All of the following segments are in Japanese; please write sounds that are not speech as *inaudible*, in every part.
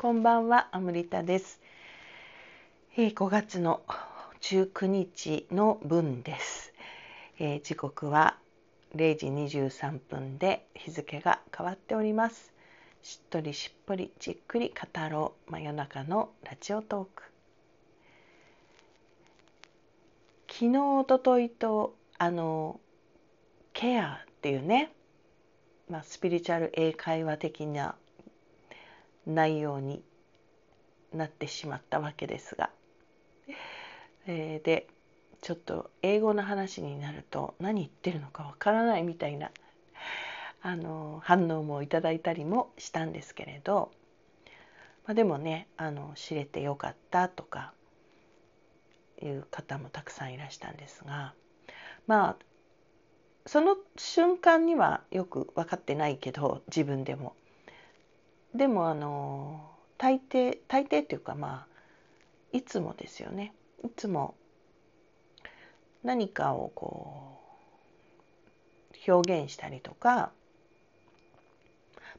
こんばんは、アムリタです。えー、5月の19日の分です。えー、時刻は0時23分で日付が変わっております。しっとりしっぽりじっくり語ろう真夜中のラジオトーク。昨日、おとといとあのケアっていうねまあ、スピリチュアル英会話的な内容になってしまったわけですが、えー、でちょっと英語の話になると何言ってるのかわからないみたいなあの反応もいただいたりもしたんですけれど、まあ、でもねあの知れてよかったとかいう方もたくさんいらしたんですがまあその瞬間にはよく分かってないけど自分でも。でもあの大抵大抵っていうかまあいつもですよね。いつも何かをこう表現したりとか、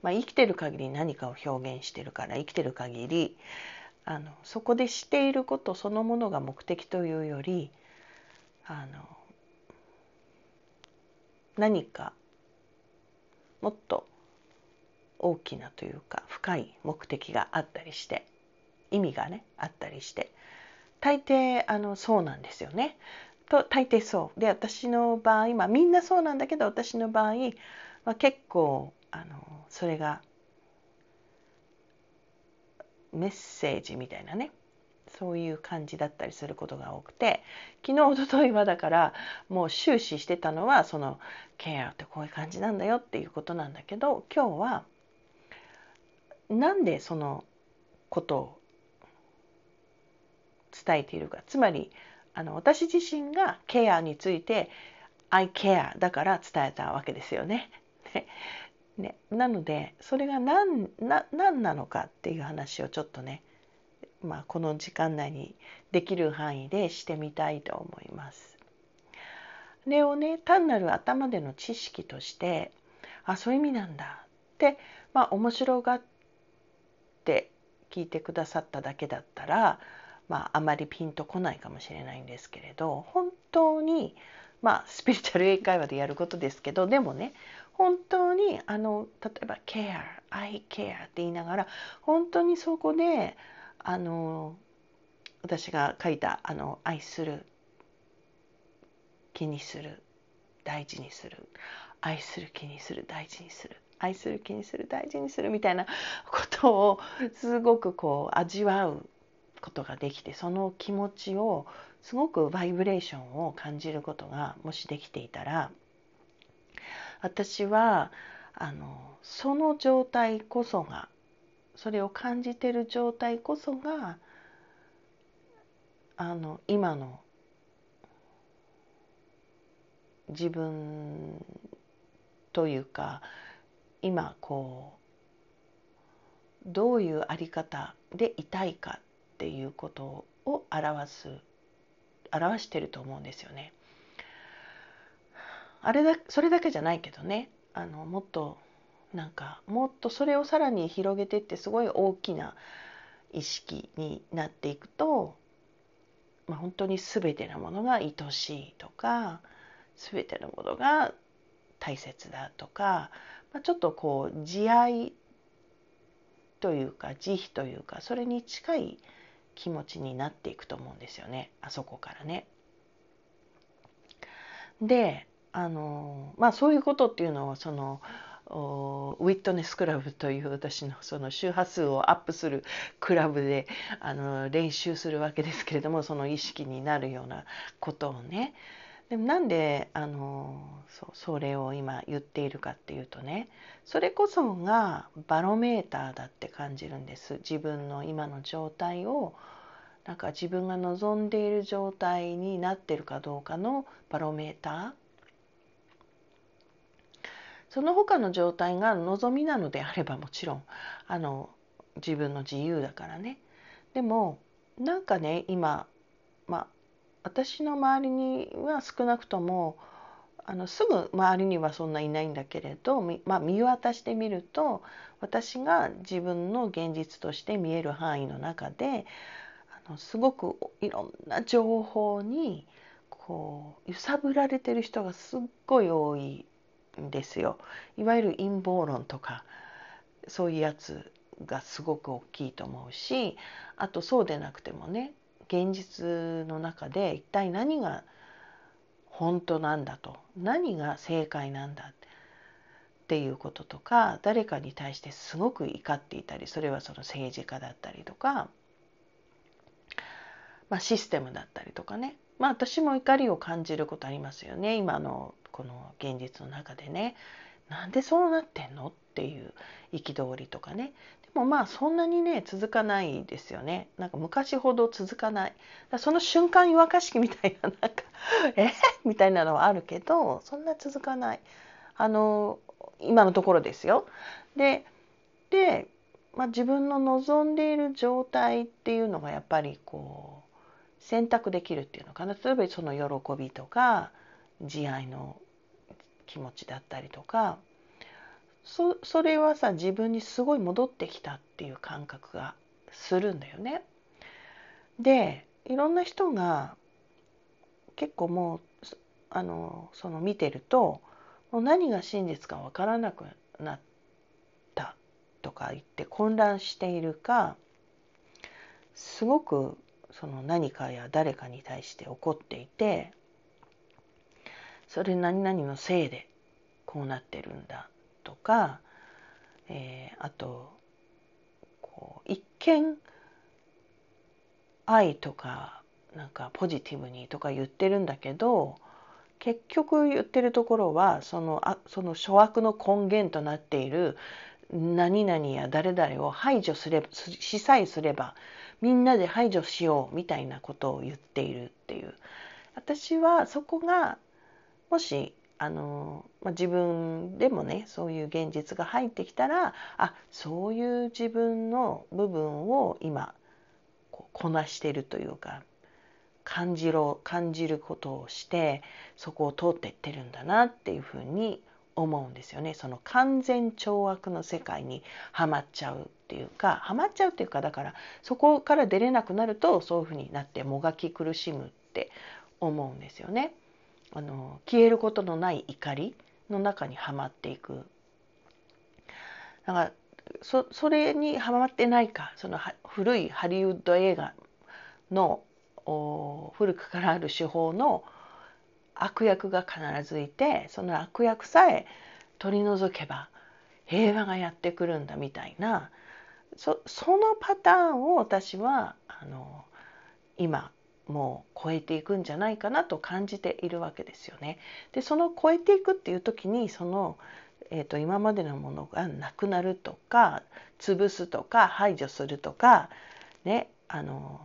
まあ、生きてる限り何かを表現してるから生きてる限りあのそこでしていることそのものが目的というよりあの何かもっと大きなというか深い目的があったりして意味がねあったりして大抵あのそうなんですよね。と大抵そうで私の場合まあみんなそうなんだけど私の場合は結構あのそれがメッセージみたいなねそういう感じだったりすることが多くて昨日おとといはだからもう終始してたのはそのケアってこういう感じなんだよっていうことなんだけど今日はなんでそのことを伝えているかつまりあの私自身がケアについて I care だから伝えたわけですよね。*laughs* ねなのでそれが何な何なのかっていう話をちょっとねまあ、この時間内にできる範囲でしてみたいと思います。これをね単なる頭での知識としてあそういう意味なんだって、まあ、面白がっ聞いてくださっただけだったら、まあ、あまりピンとこないかもしれないんですけれど本当にまあ *laughs* スピリチュアル英会話でやることですけどでもね本当にあの例えば「care」「I care」って言いながら本当にそこであの私が書いたあの愛する気にする大事にする愛する気にする大事にする愛する気にする大事にするみたいなことをすごくこう味わうことができてその気持ちをすごくバイブレーションを感じることがもしできていたら私はあのその状態こそがそれを感じてる状態こそがあの今の自分というか今こうどういうあり方でいたいかっていうことを表す表してると思うんですよね。あれだそれだけじゃないけどねあのもっとなんかもっとそれをさらに広げてってすごい大きな意識になっていくと、まあ、本当に全てのものが愛しいとか全てのものが大切だとか、ま、ちょっとこう慈愛というか慈悲というかそれに近い気持ちになっていくと思うんですよねあそこからね。であのまあそういうことっていうのはそのウィットネスクラブという私のその周波数をアップするクラブであの練習するわけですけれどもその意識になるようなことをねでもなんであのそそれを今言っているかっていうとねそれこそがバロメーターだって感じるんです。自分の今の状態をなんか自分が望んでいる状態になってるかどうかのバロメーター。その他の状態が望みなのであればもちろんあの自分の自由だからね。でもなんかね今まあ私の周りには少なくともあのすぐ周りにはそんないないんだけれど、まあ、見渡してみると私が自分の現実として見える範囲の中であのすごくいろんな情報にこう揺さぶられてる人がすっごい多いんですよ。いわゆる陰謀論とかそういうやつがすごく大きいと思うしあとそうでなくてもね現実の中で一体何が本当なんだと何が正解なんだっていうこととか誰かに対してすごく怒っていたりそれはその政治家だったりとか、まあ、システムだったりとかね。まあ私も怒りを感じることありますよね。今のこの現実の中でね。なんでそうなってんのっていう憤りとかね。もまあそんなにね続かないですよね。なんか昔ほど続かない。その瞬間湯沸かし器みたいななんか *laughs* え？みたいなのはあるけどそんな続かない。あの今のところですよ。でで、まあ、自分の望んでいる状態っていうのがやっぱりこう選択できるっていうのかな。例えばその喜びとか慈愛の気持ちだったりとかそそれはさ自分にすごい戻ってきたっていう感覚がするんだよね。でいろんな人が結構もうあのその見てるともう何が真実か分からなくなったとか言って混乱しているかすごくその何かや誰かに対して怒っていてそれ何々のせいでこうなってるんだとか、えー、あとこう一見愛とかなんかポジティブにとか言ってるんだけど結局言ってるところはそのあその諸悪の根源となっている何々や誰々を排除すればしさえすればみんなで排除しようみたいなことを言っているっていう。私はそこがもしあの、まあ、自分でもねそういう現実が入ってきたらあそういう自分の部分を今こなしてるというか感じろ感じることをしてそこを通っていってるんだなっていうふうに思うんですよねその完全懲悪の世界にはまっちゃうっていうかはまっちゃうっていうかだからそこから出れなくなるとそういうふうになってもがき苦しむって思うんですよね。あの消えることのない怒りの中にはまっていく。だからそそれにはまってないか。その古いハリウッド映画の古くからある手法の悪役が必ずいてその悪役さえ取り除けば平和がやってくるんだみたいな。そそのパターンを私はあの今もう超えていくんじゃないかなと感じているわけですよね。でその超えていくっていう時にその、えーと、今までのものがなくなるとか潰すとか排除するとかねあの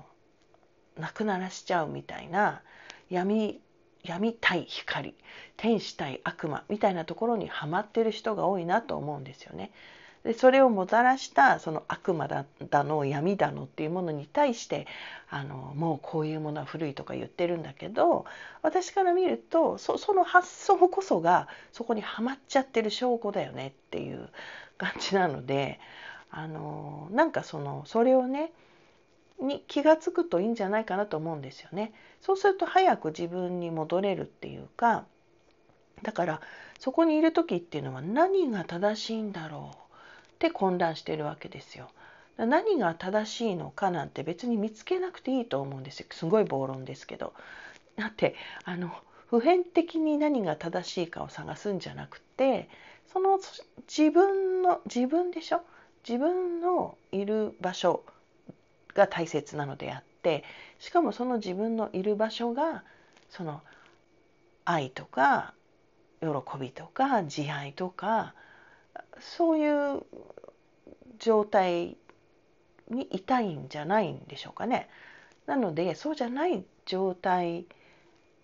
なくならしちゃうみたいな闇闇対光天使対悪魔みたいなところにはまってる人が多いなと思うんですよね。でそれをもたらしたその悪魔だの闇だのっていうものに対してあのもうこういうものは古いとか言ってるんだけど私から見るとその発想こそがそこにはまっちゃってる証拠だよねっていう感じなのであのなんかそのそれをねに気が付くといいんじゃないかなと思うんですよね。そうすると早く自分に戻れるっていうかだからそこにいる時っていうのは何が正しいんだろうって混乱しているわけですよ。何が正しいのかなんて別に見つけなくていいと思うんですよすごい暴論ですけど。だってあの普遍的に何が正しいかを探すんじゃなくてその自分の自分でしょ？自分のいる場所が大切なのであってしかもその自分のいる場所がその愛とか喜びとか慈愛とかそういう状態にいたいんじゃないんでしょうかね。なのでそうじゃない状態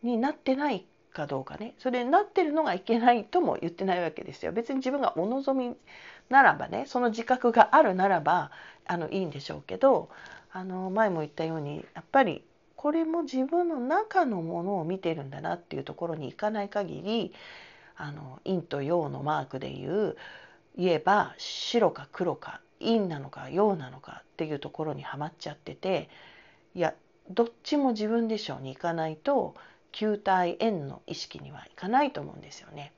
になってないかどうかねそれになってるのがいけないとも言ってないわけですよ。別に自分がお望みならばねその自覚があるならばあのいいんでしょうけどあの前も言ったようにやっぱりこれも自分の中のものを見てるんだなっていうところに行かない限りあの陰と陽のマークでいう言えば白か黒か陰なのか陽なのかっていうところにはまっちゃってていやどっちも自分でしょうに行かないと球体円の意識にはいかないと思うんですよね。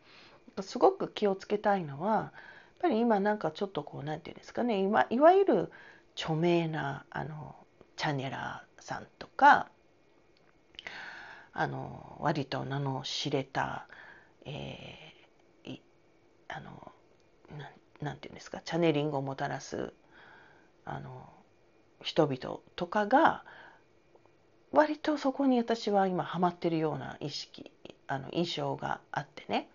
すごく気をつけたいのはやっぱり今なんかちょっとこう何て言うんですかねいわいわゆる著名なあのチャネラーさんとかあの割と名の知れた、えー、あのなんていうんですかチャネリングをもたらすあの人々とかが割とそこに私は今ハマってるような意識あの印象があってね。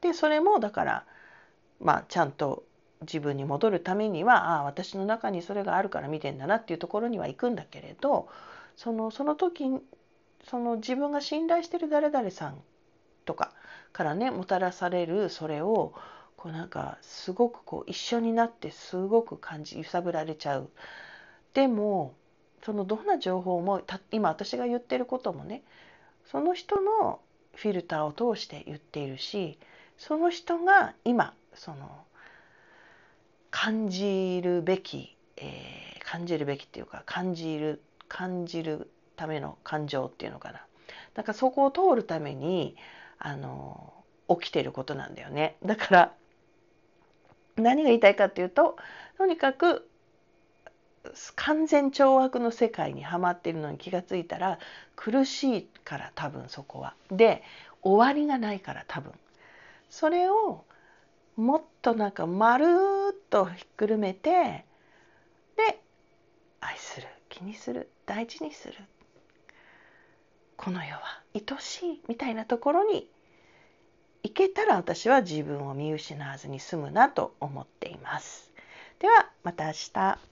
でそれもだからまあちゃんと自分に戻るためにはああ私の中にそれがあるから見てんだなっていうところには行くんだけれどそのその時その自分が信頼してる誰々さんとかからねもたらされるそれをこうなんかすごくこう一緒になってすごく感じ揺さぶられちゃう。でもそのどんな情報も今私が言ってることもねその人のフィルターを通して言っているしその人が今その感じるべき、えー、感じるべきっていうか感じる感じるための感情っていうのかななんかそこを通るためにあの起きてることなんだよねだから何が言いたいかっていうととにかく完全懲悪の世界にはまっているのに気が付いたら苦しいから多分そこは。で終わりがないから多分。それをもっとなんかまるっとひっくるめてで愛する気にする大事にするこの世は愛しいみたいなところに行けたら私は自分を見失わずに済むなと思っています。ではまた明日。